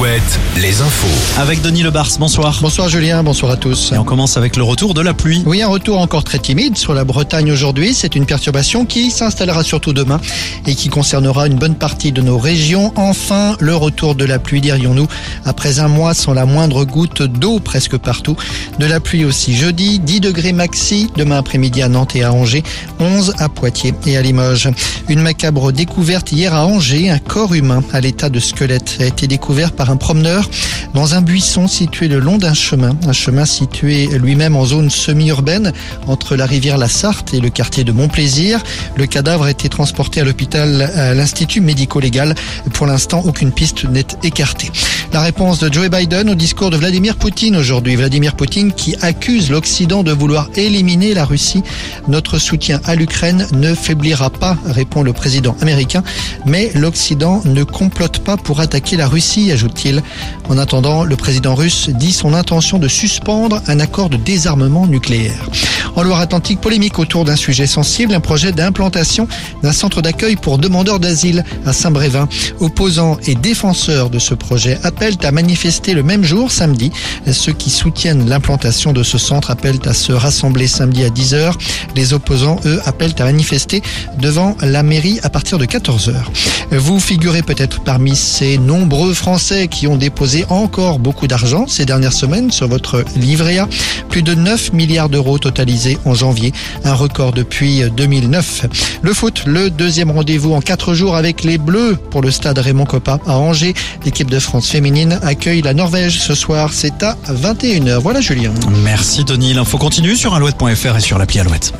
Alouette, les infos. Avec Denis Lebars, bonsoir. Bonsoir Julien, bonsoir à tous. Et on commence avec le retour de la pluie. Oui, un retour encore très timide sur la Bretagne aujourd'hui. C'est une perturbation qui s'installera surtout demain et qui concernera une bonne partie de nos régions. Enfin, le retour de la pluie, dirions-nous, après un mois sans la moindre goutte d'eau presque partout. De la pluie aussi jeudi, 10 degrés maxi, demain après-midi à Nantes et à Angers, 11 à Poitiers et à Limoges. Une macabre découverte hier à Angers, un corps humain à l'état de squelette a été découvert par un promeneur dans un buisson situé le long d'un chemin, un chemin situé lui-même en zone semi-urbaine entre la rivière La Sarthe et le quartier de Montplaisir. Le cadavre a été transporté à l'hôpital à l'Institut médico-légal. Pour l'instant, aucune piste n'est écartée. La réponse de Joe Biden au discours de Vladimir Poutine aujourd'hui. Vladimir Poutine qui accuse l'Occident de vouloir éliminer la Russie. Notre soutien à l'Ukraine ne faiblira pas, répond le président américain. Mais l'Occident ne complote pas pour attaquer la Russie, En attendant, le président russe dit son intention de suspendre un accord de désarmement nucléaire. En Loire-Atlantique, polémique autour d'un sujet sensible, un projet d'implantation d'un centre d'accueil pour demandeurs d'asile à Saint-Brévin. Opposants et défenseurs de ce projet appellent à manifester le même jour, samedi. Ceux qui soutiennent l'implantation de ce centre appellent à se rassembler samedi à 10h. Les opposants, eux, appellent à manifester devant la mairie à partir de 14h. Vous figurez peut-être parmi ces nombreux Français qui ont déposé encore beaucoup d'argent ces dernières semaines sur votre livret A. Plus de 9 milliards d'euros totalisés en janvier, un record depuis 2009. Le foot, le deuxième rendez-vous en quatre jours avec les Bleus pour le stade Raymond Coppa à Angers. L'équipe de France féminine accueille la Norvège ce soir. C'est à 21h. Voilà Julien. Merci Denis. L'info continue sur alouette.fr et sur l'appli Alouette.